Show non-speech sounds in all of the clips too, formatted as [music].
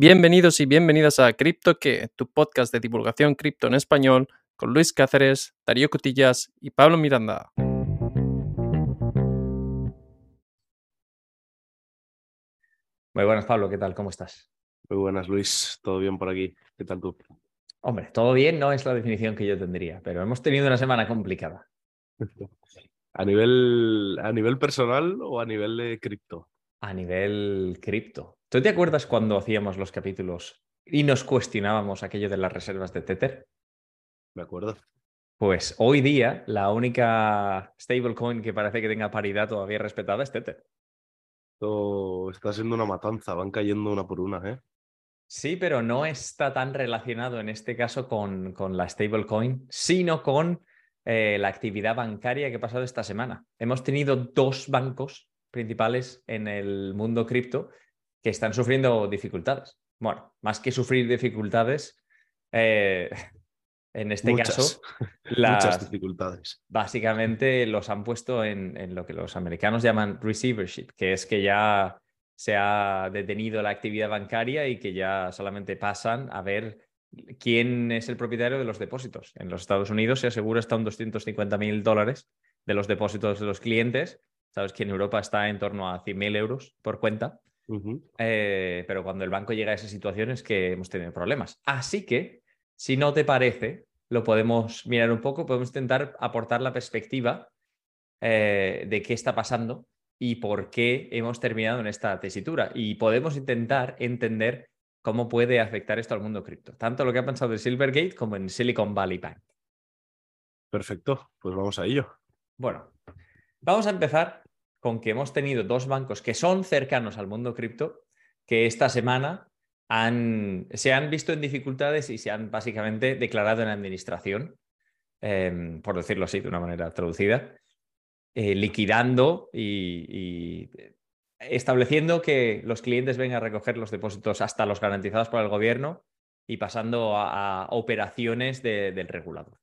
Bienvenidos y bienvenidas a Cripto que, tu podcast de divulgación cripto en español, con Luis Cáceres, Darío Cotillas y Pablo Miranda. Muy buenas, Pablo, ¿qué tal? ¿Cómo estás? Muy buenas, Luis. ¿Todo bien por aquí? ¿Qué tal tú? Hombre, todo bien no es la definición que yo tendría, pero hemos tenido una semana complicada. [laughs] ¿A nivel, a nivel personal o a nivel de cripto? A nivel cripto. ¿Tú te acuerdas cuando hacíamos los capítulos y nos cuestionábamos aquello de las reservas de Tether? Me acuerdo. Pues hoy día la única stablecoin que parece que tenga paridad todavía respetada es Tether. Esto está siendo una matanza, van cayendo una por una, ¿eh? Sí, pero no está tan relacionado en este caso con, con la stablecoin, sino con eh, la actividad bancaria que ha pasado esta semana. Hemos tenido dos bancos principales en el mundo cripto que están sufriendo dificultades. Bueno, más que sufrir dificultades, eh, [laughs] en este caso, [laughs] muchas dificultades. Básicamente los han puesto en, en, lo que los americanos llaman receivership, que es que ya se ha detenido la actividad bancaria y que ya solamente pasan a ver quién es el propietario de los depósitos. En los Estados Unidos se asegura hasta un 250 mil dólares de los depósitos de los clientes. Sabes que en Europa está en torno a 100 mil euros por cuenta. eh, pero cuando el banco llega a esa situación es que hemos tenido problemas. Así que, si no te parece, lo podemos mirar un poco, podemos intentar aportar la perspectiva eh, de qué está pasando y por qué hemos terminado en esta tesitura. Y podemos intentar entender cómo puede afectar esto al mundo cripto, tanto lo que ha pensado en Silvergate como en Silicon Valley Bank. Perfecto, pues vamos a ello. Bueno, vamos a empezar con que hemos tenido dos bancos que son cercanos al mundo cripto, que esta semana se han visto en dificultades y se han básicamente declarado en administración, eh, por decirlo así, de una manera traducida eh, liquidando y, estableciendo que los clientes vengan a recoger los depósitos hasta los garantizados por el gobierno y pasando a, operaciones de, del regulador.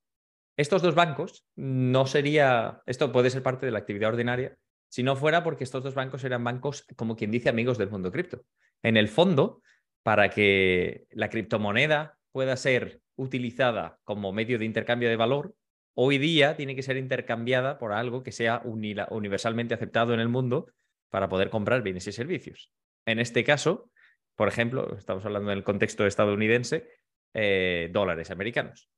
Estos dos bancos no sería, esto puede ser parte de la actividad ordinaria, si no fuera porque estos dos bancos eran bancos, como quien dice, amigos del mundo cripto. En el fondo, para que la criptomoneda pueda ser utilizada como medio de intercambio de valor, hoy día tiene que ser intercambiada por algo que sea universalmente aceptado en el mundo para poder comprar bienes y servicios. En este caso, por ejemplo, estamos hablando en el contexto estadounidense, eh, dólares americanos.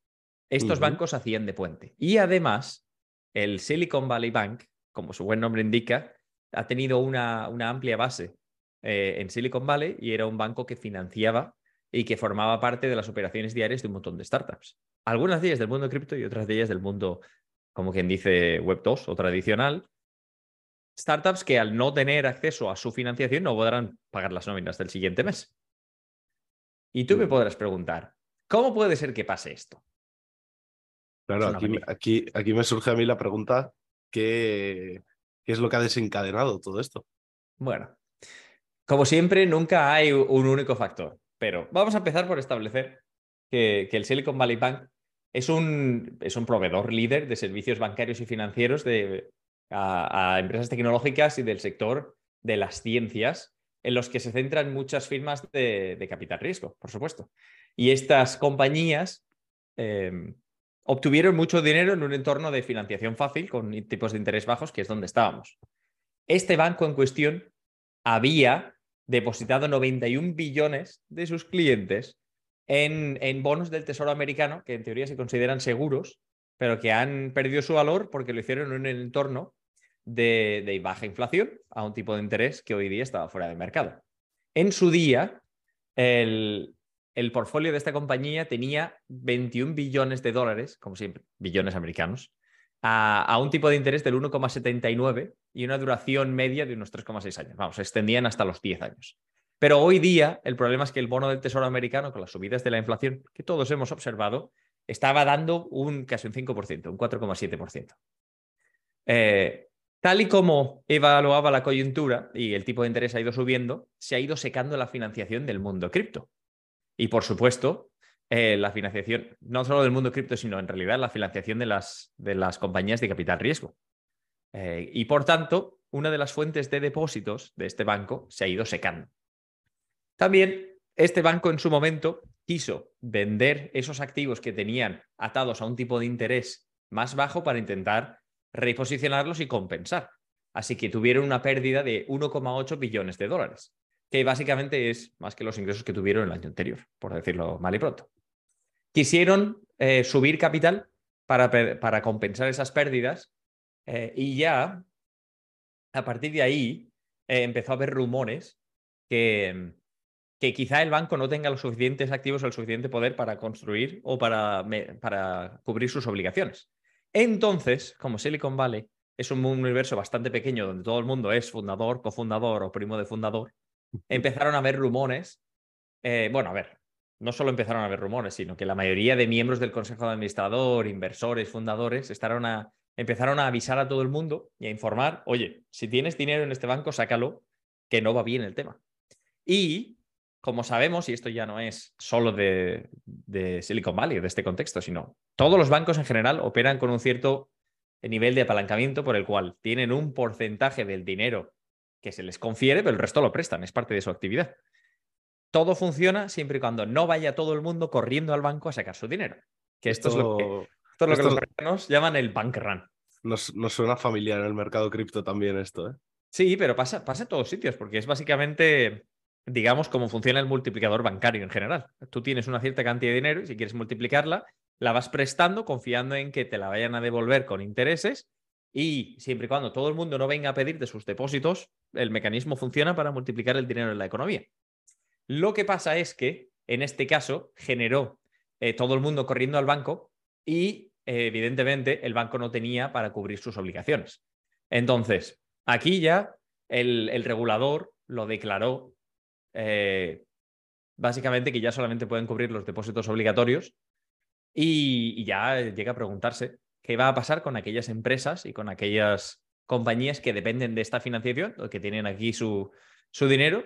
Estos uh -huh. bancos hacían de puente. Y además, el Silicon Valley Bank, como su buen nombre indica, ha tenido una, una amplia base eh, en Silicon Valley y era un banco que financiaba y que formaba parte de las operaciones diarias de un montón de startups. Algunas de ellas del mundo cripto y otras de ellas del mundo, como quien dice, Web 2 o tradicional. Startups que al no tener acceso a su financiación no podrán pagar las nóminas del siguiente mes. Y tú me podrás preguntar, ¿cómo puede ser que pase esto? Claro, aquí, aquí, aquí, me surge a mí la pregunta, ¿qué, ¿qué es lo que ha desencadenado todo esto? Bueno, como siempre, nunca hay un único factor. Pero vamos a empezar por establecer que, que el Silicon Valley Bank es un, es un, proveedor líder de servicios bancarios y financieros de, a, a, empresas tecnológicas y del sector de las ciencias, en los que se centran muchas firmas de, de capital riesgo, por supuesto. Y estas compañías eh, obtuvieron mucho dinero en un entorno de financiación fácil, con tipos de interés bajos, que es donde estábamos. Este banco en cuestión había depositado 91 billones de sus clientes en, en, bonos del Tesoro americano, que en teoría se consideran seguros, pero que han perdido su valor porque lo hicieron en un entorno de, de baja inflación a un tipo de interés que hoy día estaba fuera del mercado. En su día, el, el portfolio de esta compañía tenía 21 billones de dólares, como siempre, billones americanos, a, un tipo de interés del 1,79 y una duración media de unos 3,6 años. Vamos, se extendían hasta los 10 años. Pero hoy día el problema es que el bono del Tesoro americano, con las subidas de la inflación que todos hemos observado, estaba dando un casi un 5%, un 4,7%. Eh, tal y como evaluaba la coyuntura y el tipo de interés ha ido subiendo, se ha ido secando la financiación del mundo cripto. Y por supuesto, eh, la financiación, no solo del mundo cripto, sino en realidad la financiación de las, de las compañías de capital riesgo. Eh, y por tanto, una de las fuentes de depósitos de este banco se ha ido secando. También Este banco en su momento quiso vender esos activos que tenían atados a un tipo de interés más bajo para intentar reposicionarlos y compensar. Así que tuvieron una pérdida de 1,8 billones de dólares, que básicamente es más que los ingresos que tuvieron el año anterior, por decirlo mal y pronto. Quisieron eh, subir capital para, para, compensar esas pérdidas eh, y ya a partir de ahí eh, empezó a haber rumores que, que quizá el banco no tenga los suficientes activos o el suficiente poder para construir o para, para cubrir sus obligaciones. Entonces, como Silicon Valley es un universo bastante pequeño donde todo el mundo es fundador, cofundador o primo de fundador, empezaron a haber rumores. Eh, bueno, a ver, no solo empezaron a haber rumores, sino que la mayoría de miembros del Consejo de Administrador, inversores, fundadores, a, empezaron a avisar a todo el mundo y a informar, oye, si tienes dinero en este banco, sácalo, que no va bien el tema. Y como sabemos, y esto ya no es solo de, de Silicon Valley, de este contexto, sino todos los bancos en general operan con un cierto nivel de apalancamiento por el cual tienen un porcentaje del dinero que se les confiere, pero el resto lo prestan, es parte de su actividad. Todo funciona siempre y cuando no vaya todo el mundo corriendo al banco a sacar su dinero. Que esto, es lo que, los americanos llaman el bank run. Nos, suena familiar en el mercado cripto también esto, ¿eh? Sí, pero pasa, pasa en todos sitios, porque es básicamente, digamos, cómo funciona el multiplicador bancario en general. Tú tienes una cierta cantidad de dinero y si quieres multiplicarla, la vas prestando confiando en que te la vayan a devolver con intereses y siempre y cuando todo el mundo no venga a pedirte sus depósitos, el mecanismo funciona para multiplicar el dinero en la economía. Lo que pasa es que en este caso generó eh, todo el mundo corriendo al banco y evidentemente el banco no tenía para cubrir sus obligaciones. Entonces, aquí ya el, regulador lo declaró eh, básicamente que ya solamente pueden cubrir los depósitos obligatorios y, ya llega a preguntarse qué va a pasar con aquellas empresas y con aquellas compañías que dependen de esta financiación, o que tienen aquí su, su dinero,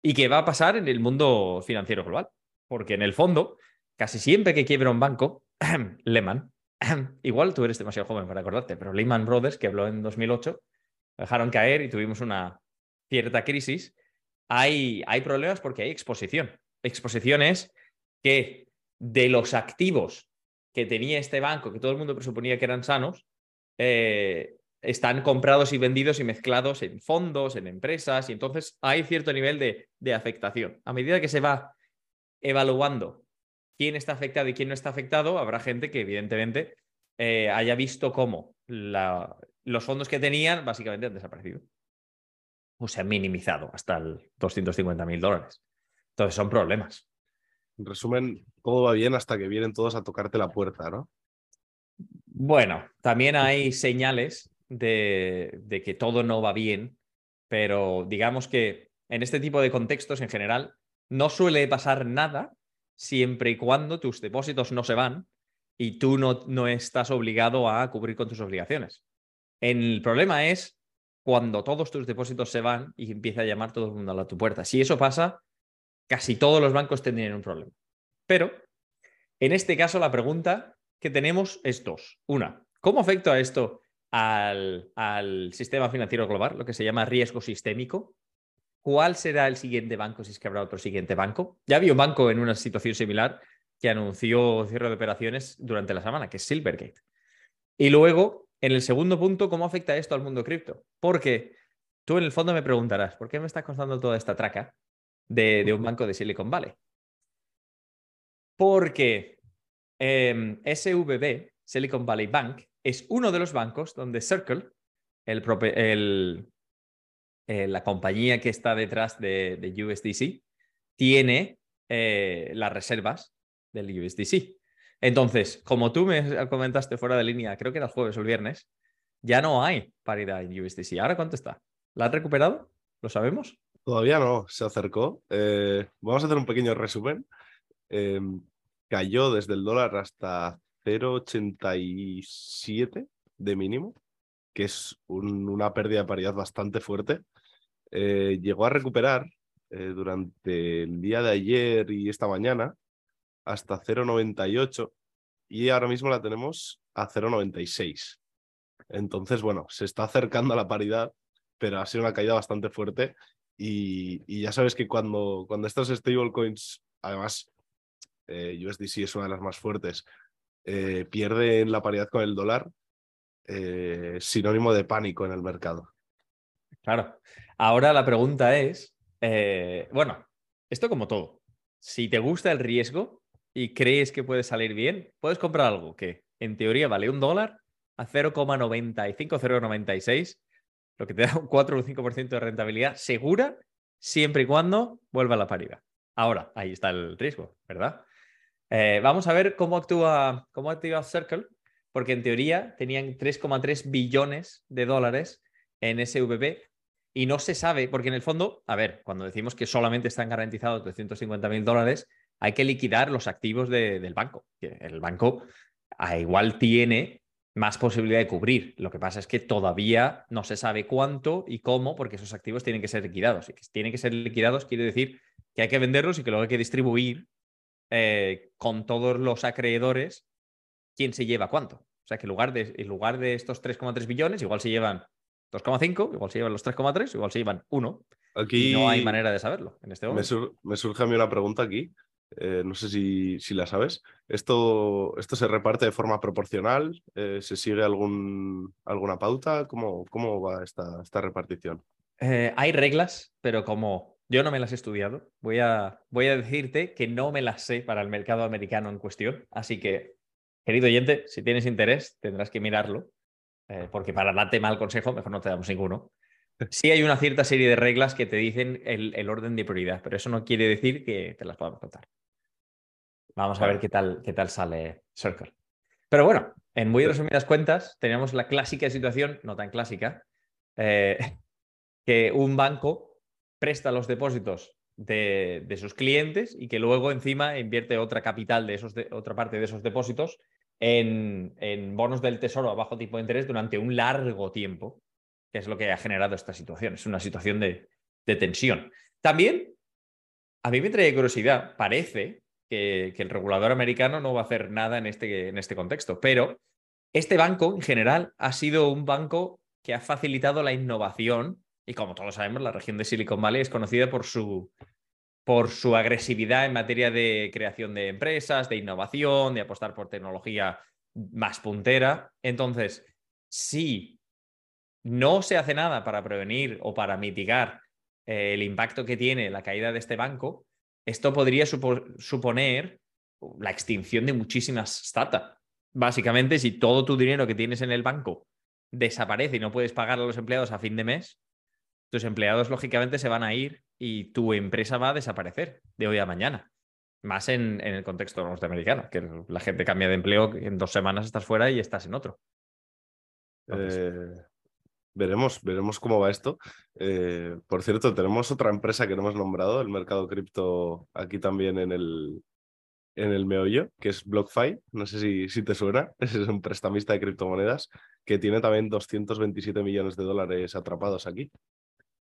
y qué va a pasar en el mundo financiero global. Porque en el fondo, casi siempre que quiebra un banco, [clears throat] Lehman, [clears throat] igual tú eres demasiado joven para acordarte, pero Lehman Brothers, que habló en 2008, dejaron caer y tuvimos una cierta crisis. Hay, hay problemas porque hay exposición. Exposición es que de los activos que tenía este banco, que todo el mundo presuponía que eran sanos, eh, están comprados y vendidos y mezclados en fondos, en empresas, y entonces hay cierto nivel de, afectación. A medida que se va evaluando quién está afectado y quién no está afectado, habrá gente que evidentemente eh, haya visto cómo los fondos que tenían básicamente han desaparecido o se han minimizado hasta el 250 mil dólares. Entonces son problemas. En resumen, todo va bien hasta que vienen todos a tocarte la puerta, ¿no? Bueno, también hay señales de, que todo no va bien, pero digamos que en este tipo de contextos en general no suele pasar nada siempre y cuando tus depósitos no se van y tú no, no estás obligado a cubrir con tus obligaciones. El problema es cuando todos tus depósitos se van y empieza a llamar todo el mundo a tu puerta. Si eso pasa, casi todos los bancos tendrían un problema. Pero en este caso la pregunta que tenemos es dos. Una, ¿cómo afecta esto al, al, sistema financiero global, lo que se llama riesgo sistémico? ¿Cuál será el siguiente banco si es que habrá otro siguiente banco? Ya había un banco en una situación similar que anunció cierre de operaciones durante la semana, que es Silvergate. Y luego, en el segundo punto, ¿cómo afecta esto al mundo cripto? Porque tú en el fondo me preguntarás, ¿por qué me estás contando toda esta traca de, un banco de Silicon Valley. Porque em, SVB, Silicon Valley Bank, es uno de los bancos donde Circle, eh, la compañía que está detrás de, USDC, tiene eh, las reservas del USDC. Entonces, como tú me comentaste fuera de línea, creo que era el jueves o el viernes, ya no hay paridad en USDC. ¿Ahora cuánto está? ¿La han recuperado? ¿Lo sabemos? Todavía no, se acercó. Eh, vamos a hacer un pequeño resumen. Em, cayó desde el dólar hasta 0,87 de mínimo, que es una pérdida de paridad bastante fuerte. Eh, llegó a recuperar eh, durante el día de ayer y esta mañana hasta 0,98 y ahora mismo la tenemos a 0,96. Entonces, bueno, se está acercando a la paridad, pero ha sido una caída bastante fuerte Y, ya sabes que cuando, cuando estas stablecoins, además, eh, USDC es una de las más fuertes, eh, pierden la paridad con el dólar, eh, sinónimo de pánico en el mercado. Claro. Ahora la pregunta es, bueno, esto como todo, si te gusta el riesgo y crees que puede salir bien, puedes comprar algo que en teoría vale un dólar a 0,95, 0,96, lo que te [laughs] da un 4 o un 5% de rentabilidad segura siempre y cuando vuelva a la paridad. Ahora, ahí está el riesgo, ¿verdad? Eh, vamos a ver cómo actúa, cómo actúa Circle, porque en teoría tenían 3,3 billones de dólares en SVP y no se sabe, porque en el fondo, a ver, cuando decimos que solamente están garantizados 250 mil dólares, hay que liquidar los activos de- del banco. El banco a igual tiene más posibilidad de cubrir. Lo que pasa es que todavía no se sabe cuánto y cómo, porque esos activos tienen que ser liquidados. Y que tienen que ser liquidados quiere decir que hay que venderlos y que luego hay que distribuir eh, con todos los acreedores quién se lleva cuánto. O sea que en lugar de, en lugar de estos 3,3 billones, igual se llevan 2,5, igual se llevan los 3,3, igual se llevan 1. Aquí Y no hay manera de saberlo en este me, momento. sur- me surge a mí una pregunta aquí. Eh, no sé si, la sabes. ¿Esto, ¿Esto se reparte de forma proporcional? Eh, ¿Se sigue alguna pauta? ¿Cómo, va esta, repartición? Eh, hay reglas, pero como yo no me las he estudiado, voy a, decirte que no me las sé para el mercado americano en cuestión. Así que, querido oyente, si tienes interés, tendrás que mirarlo, porque para darte mal consejo, mejor no te damos ninguno. Sí hay una cierta serie de reglas que te dicen el, el orden de prioridad, pero eso no quiere decir que te las podamos contar. Vamos a ver qué tal, qué tal sale Circle. Pero bueno, en muy Sí. resumidas cuentas, teníamos la clásica situación, no tan clásica, eh, [laughs] que un banco presta los depósitos de, de sus clientes y que luego encima invierte otra capital de esos de- otra parte de esos depósitos en, en bonos del tesoro a bajo tipo de interés durante un largo tiempo, que es lo que ha generado esta situación. Es una situación de, de tensión. También, a mí me trae curiosidad, parece que, el regulador americano no va a hacer nada en este, en este contexto, pero este banco en general ha sido un banco que ha facilitado la innovación y como todos sabemos, la región de Silicon Valley es conocida por su, por su agresividad en materia de creación de empresas, de innovación, de apostar por tecnología más puntera. Entonces, si no se hace nada para prevenir o para mitigar eh, el impacto que tiene la caída de este banco, esto podría supo- suponer la extinción de muchísimas startups. Básicamente, si todo tu dinero que tienes en el banco desaparece y no puedes pagar a los empleados a fin de mes, tus empleados lógicamente se van a ir y tu empresa va a desaparecer de hoy a mañana. Más en, en el contexto norteamericano, que la gente cambia de empleo, en dos semanas estás fuera y estás en otro. Entonces- Eh, veremos, veremos cómo va esto. Eh, por cierto, tenemos otra empresa que no hemos nombrado, el mercado cripto, aquí también en el, en el meollo, que es BlockFi. No sé si, si te suena. [laughs] Es un prestamista de criptomonedas que tiene también 227 millones de dólares atrapados aquí.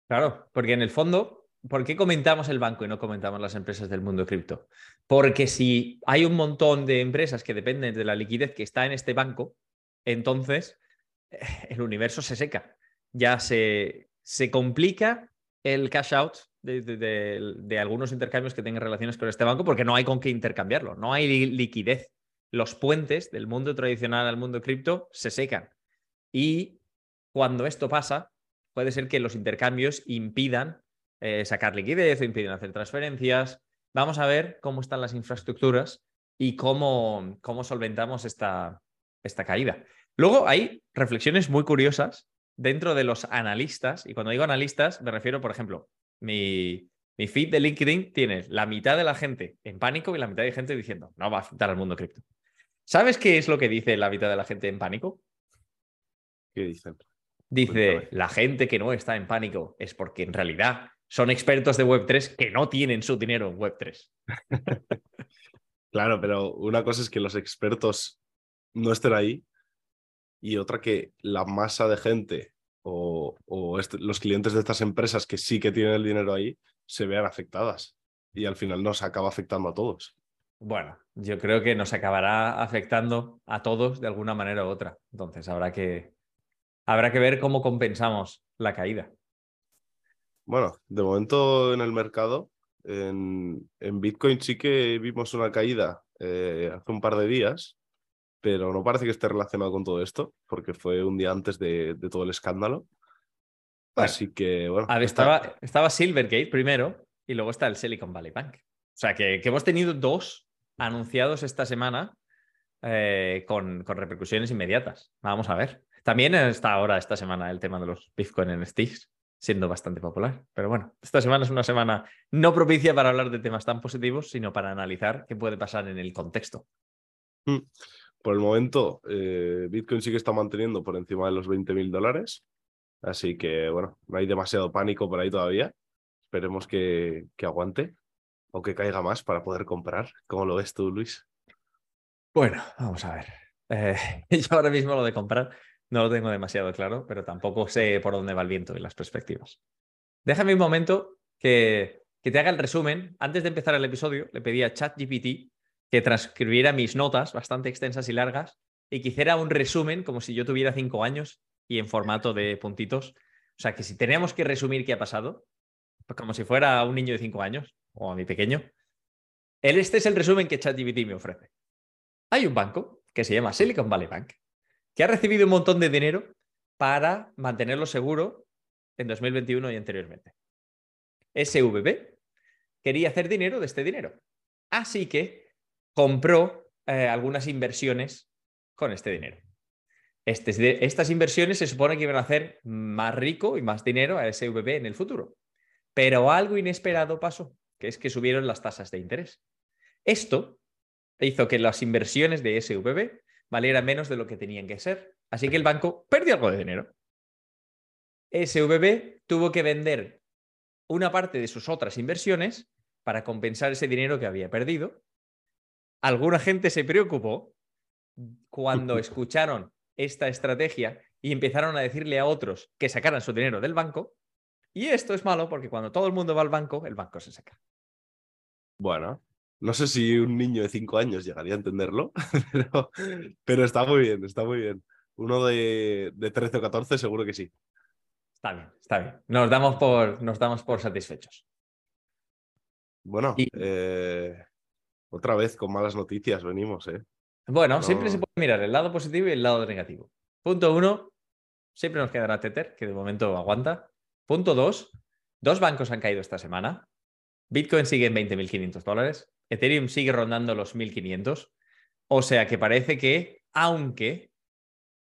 Claro, porque en el fondo, ¿por qué comentamos el banco y no comentamos las empresas del mundo cripto? Porque si hay un montón de empresas que dependen de la liquidez que está en este banco, entonces eh, el universo se seca. Ya se, se complica el cash out de, de- algunos intercambios que tengan relaciones con este banco porque no hay con qué intercambiarlo, no hay li- liquidez. Los puentes del mundo tradicional al mundo cripto se secan. Y cuando esto pasa, puede ser que los intercambios impidan eh, sacar liquidez o impidan hacer transferencias. Vamos a ver cómo están las infraestructuras y cómo, cómo solventamos esta, esta caída. Luego hay reflexiones muy curiosas dentro de los analistas, y cuando digo analistas me refiero, por ejemplo, mi, mi feed de LinkedIn tiene la mitad de la gente en pánico y la mitad de gente diciendo, no va a afectar al mundo cripto. ¿Sabes qué es lo que dice la mitad de la gente en pánico? ¿Qué dicen? Dice, Cuéntame. la gente que no está en pánico es porque en realidad son expertos de Web3 que no tienen su dinero en Web3. [laughs] Claro, pero una cosa es que los expertos no estén ahí y otra que la masa de gente o, o este- los clientes de estas empresas que sí que tienen el dinero ahí se vean afectadas y al final nos acaba afectando a todos. Bueno, yo creo que nos acabará afectando a todos de alguna manera u otra. Entonces habrá que, habrá que ver cómo compensamos la caída. Bueno, de momento en el mercado, en, en Bitcoin sí que vimos una caída eh, hace un par de días, pero no parece que esté relacionado con todo esto, porque fue un día antes de, de todo el escándalo. Bueno, Así que, bueno. A ver, está- estaba, estaba Silvergate primero y luego está el Silicon Valley Bank. O sea, que, que hemos tenido dos anunciados esta semana eh, con, con repercusiones inmediatas. Vamos a ver. También está ahora, esta semana, el tema de los Bitcoin NFTs, siendo bastante popular. Pero bueno, esta semana es una semana no propicia para hablar de temas tan positivos, sino para analizar qué puede pasar en el contexto. Por el momento, eh, Bitcoin sí que está manteniendo por encima de los 20 mil dólares. Así que, bueno, no hay demasiado pánico por ahí todavía. Esperemos que, que aguante o que caiga más para poder comprar. ¿Cómo lo ves tú, Luis? Bueno, vamos a ver. Eh, [laughs] yo ahora mismo lo de comprar no lo tengo demasiado claro, pero tampoco sé por dónde va el viento y las perspectivas. Déjame un momento que, que te haga el resumen. Antes de empezar el episodio, le pedí a ChatGPT que transcribiera mis notas bastante extensas y largas y que hiciera un resumen como si yo tuviera cinco años y en formato de puntitos. O sea, que si tenemos que resumir qué ha pasado, pues como si fuera un niño de cinco años o a mi pequeño, este es el resumen que ChatGPT me ofrece. Hay un banco que se llama Silicon Valley Bank que ha recibido un montón de dinero para mantenerlo seguro en 2021 y anteriormente. SVB quería hacer dinero de este dinero. Así que compró eh, algunas inversiones con este dinero. Este- estas inversiones se supone que iban a hacer más rico y más dinero a SVB en el futuro. Pero algo inesperado pasó, que es que subieron las tasas de interés. Esto hizo que las inversiones de SVB valieran menos de lo que tenían que ser. Así que el banco perdió algo de dinero. SVB tuvo que vender una parte de sus otras inversiones para compensar ese dinero que había perdido. Alguna gente se preocupó cuando escucharon esta estrategia y empezaron a decirle a otros que sacaran su dinero del banco. Y esto es malo porque cuando todo el mundo va al banco, el banco se saca. Bueno, no sé si un niño de 5 años llegaría a entenderlo, [laughs] pero, pero está muy bien, está muy bien. Uno de, de 13 o 14 seguro que sí. Está bien, está bien. Nos damos por, nos damos por satisfechos. Bueno, Y- eh, otra vez con malas noticias venimos, ¿eh? Bueno, siempre se puede mirar el lado positivo y el lado negativo. Punto uno, siempre nos quedará Tether, que de momento aguanta. Punto dos, dos bancos han caído esta semana. Bitcoin sigue en 20.500 dólares. Ethereum sigue rondando los 1.500. O sea que parece que, aunque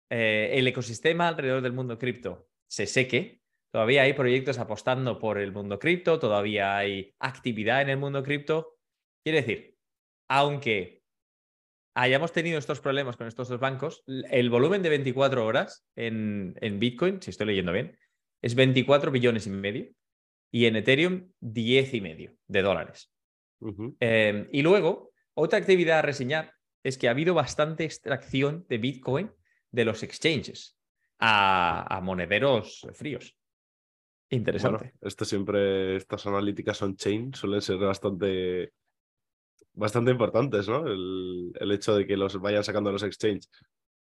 eh, el ecosistema alrededor del mundo cripto se seque, todavía hay proyectos apostando por el mundo cripto, todavía hay actividad en el mundo cripto. Quiere decir, aunque hayamos tenido estos problemas con estos dos bancos, el volumen de 24 horas en, en Bitcoin, si estoy leyendo bien, es 24 billones y medio y en Ethereum 10 y medio de dólares. Eh, y luego, otra actividad a reseñar es que ha habido bastante extracción de Bitcoin de los exchanges a, a monederos fríos. Interesante. Bueno, esto siempre, estas analíticas on-chain suelen ser bastante, bastante importantes, ¿no? El, el hecho de que los vayan sacando los exchanges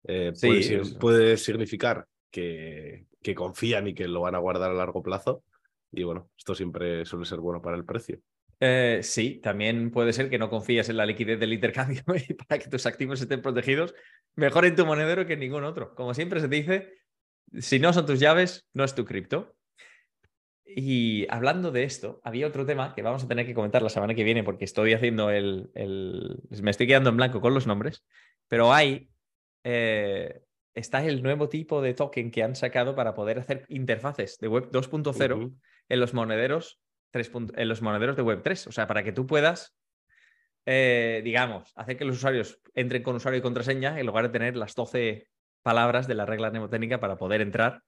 eh, Sí, puede significar que, que confían y que lo van a guardar a largo plazo. Y bueno, esto siempre suele ser bueno para el precio. Eh, sí, también puede ser que no confías en la liquidez del intercambio [laughs] y para que tus activos estén protegidos, mejor en tu monedero que en ningún otro. Como siempre se dice, si no son tus llaves, no es tu cripto. Y hablando de esto, había otro tema que vamos a tener que comentar la semana que viene porque estoy haciendo el... el- me estoy quedando en blanco con los nombres, pero hay... eh, está el nuevo tipo de token que han sacado para poder hacer interfaces de web 2.0 Ujú. en los monederos 3 punto- en los monederos de Web3. O sea, para que tú puedas, eh, digamos, hacer que los usuarios entren con usuario y contraseña en lugar de tener las 12 palabras de la regla mnemotécnica para poder entrar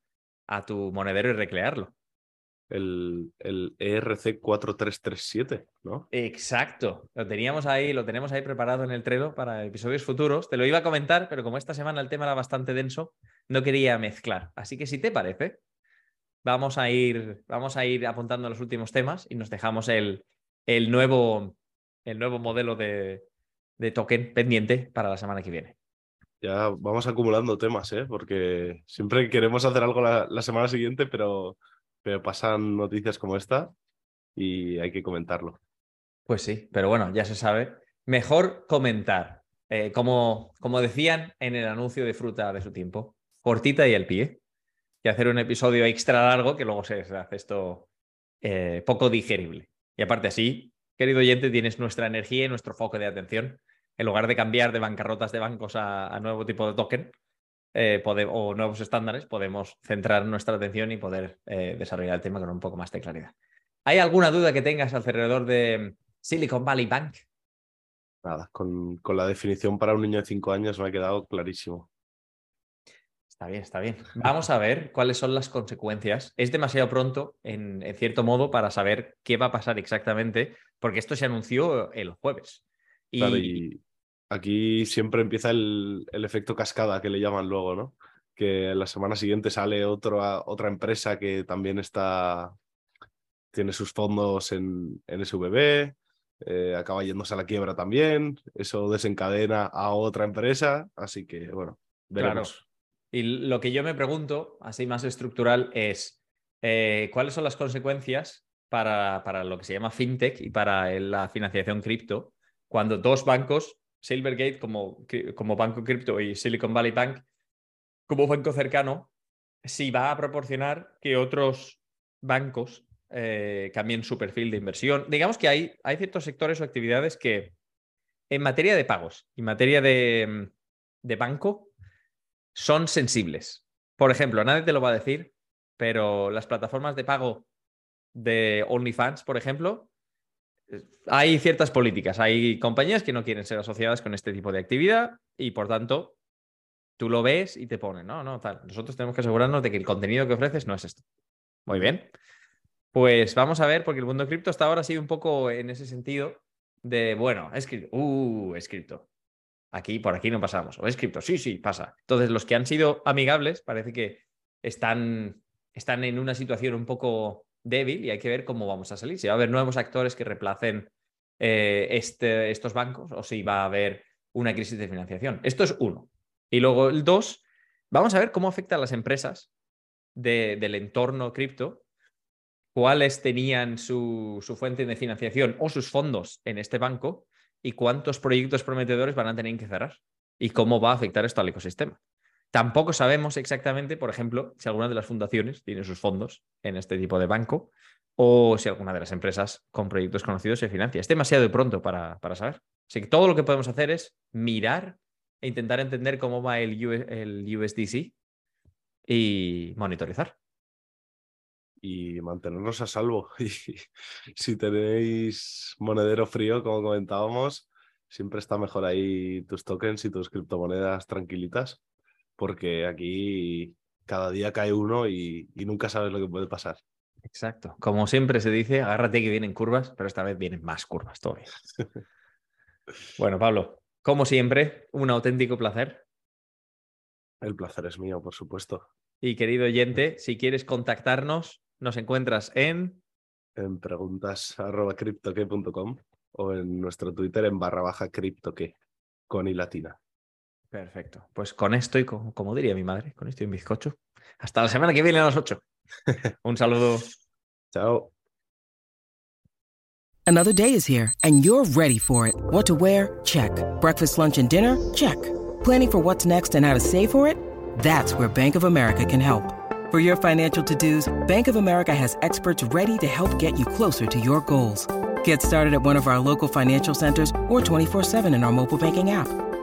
a tu monedero y recrearlo. El, el E ERC 4337, ¿no? Exacto. Lo teníamos ahí, lo tenemos ahí preparado en el Trello para episodios futuros. Te lo iba a comentar, pero como esta semana el tema era bastante denso, no quería mezclar. Así que si te parece, vamos a ir, vamos a ir apuntando los últimos temas y nos dejamos el, el nuevo, el nuevo modelo de, de token pendiente para la semana que viene. Ya vamos acumulando temas, ¿eh? Porque siempre queremos hacer algo la, la semana siguiente, pero, pero pasan noticias como esta y hay que comentarlo. Pues sí, pero bueno, ya se sabe. Mejor comentar, eh, como, como decían en el anuncio de fruta de su tiempo, cortita y al pie, y hacer un episodio extra largo que luego se hace esto eh, poco digerible. Y aparte así, querido oyente, tienes nuestra energía y nuestro foco de atención. En lugar de cambiar de bancarrotas de bancos a, nuevo tipo de token eh, o nuevos estándares, podemos centrar nuestra atención y poder eh, desarrollar el tema con un poco más de claridad. ¿Hay alguna duda que tengas alrededor de Silicon Valley Bank? Nada, con, con la definición para un niño de 5 años me ha quedado clarísimo. Está bien, está bien. Vamos a ver cuáles son las consecuencias. Es demasiado pronto, en, cierto modo, para saber qué va a pasar exactamente, porque esto se anunció el jueves. Y, aquí siempre empieza el, efecto cascada que le llaman luego, ¿no? Que la semana siguiente sale otra empresa que también está, tiene sus fondos en, en SVB, eh, acaba yéndose a la quiebra también, eso desencadena a otra empresa, así que bueno, veremos. Y lo que yo me pregunto, así más estructural, es eh, cuáles son las consecuencias para, para, lo que se llama fintech y para la financiación cripto cuando dos bancos, Silvergate como, como banco cripto y Silicon Valley Bank como banco cercano, si va a proporcionar que otros bancos eh, cambien su perfil de inversión. Digamos que hay, hay ciertos sectores o actividades que en materia de pagos, en materia de, de banco, son sensibles. Por ejemplo, nadie te lo va a decir, pero las plataformas de pago de OnlyFans, por ejemplo, hay ciertas políticas. Hay compañías que no quieren ser asociadas con este tipo de actividad y, por tanto, tú lo ves y te ponen, no, no, tal. Nosotros tenemos que asegurarnos de que el contenido que ofreces no es esto. Muy bien. Pues vamos a ver, porque el mundo cripto hasta ahora ha sido un poco en ese sentido de, bueno, es cripto, uh, es cripto. Aquí, por aquí no pasamos. ¿O es cripto? Sí, sí, pasa. Entonces, los que han sido amigables parece que están, están en una situación un poco débil y hay que ver cómo vamos a salir. Si va a haber nuevos actores que reemplacen eh, este, estos bancos o si va a haber una crisis de financiación. Esto es uno. Y luego el dos, vamos a ver cómo afecta a las empresas del entorno cripto, cuáles tenían su, su fuente de financiación o sus fondos en este banco y cuántos proyectos prometedores van a tener que cerrar y cómo va a afectar esto al ecosistema. Tampoco sabemos exactamente, por ejemplo, si alguna de las fundaciones tiene sus fondos en este tipo de banco o si alguna de las empresas con proyectos conocidos se financia. Es demasiado pronto para, para saber. Así que todo lo que podemos hacer es mirar e intentar entender cómo va el, el USDC y monitorizar y mantenernos a salvo. [laughs] Y si tenéis monedero frío, como comentábamos, siempre está mejor ahí tus tokens y tus criptomonedas tranquilitas, porque aquí cada día cae uno y, nunca sabes lo que puede pasar. Exacto. Como siempre se dice, agárrate que vienen curvas, pero esta vez vienen más curvas todavía. [laughs] bueno, Pablo, como siempre, un auténtico placer. El placer es mío, por supuesto. Y querido oyente, si quieres contactarnos, nos encuentras en... En preguntas arroba o en nuestro Twitter en barra baja criptoque con y latina. Perfecto. Pues con esto y como diría mi madre, con esto y un bizcocho. Hasta la semana que viene a las 8. [laughs] un saludo. Chao. Another day is here and you're ready for it. What to wear? Check. Breakfast, lunch and dinner? Check. Planning for what's next and how to save for it? That's where Bank of America can help. For your financial to-dos, Bank of America has experts ready to help get you closer to your goals. Get started at one of our local financial centers or 24-7 in our mobile banking app.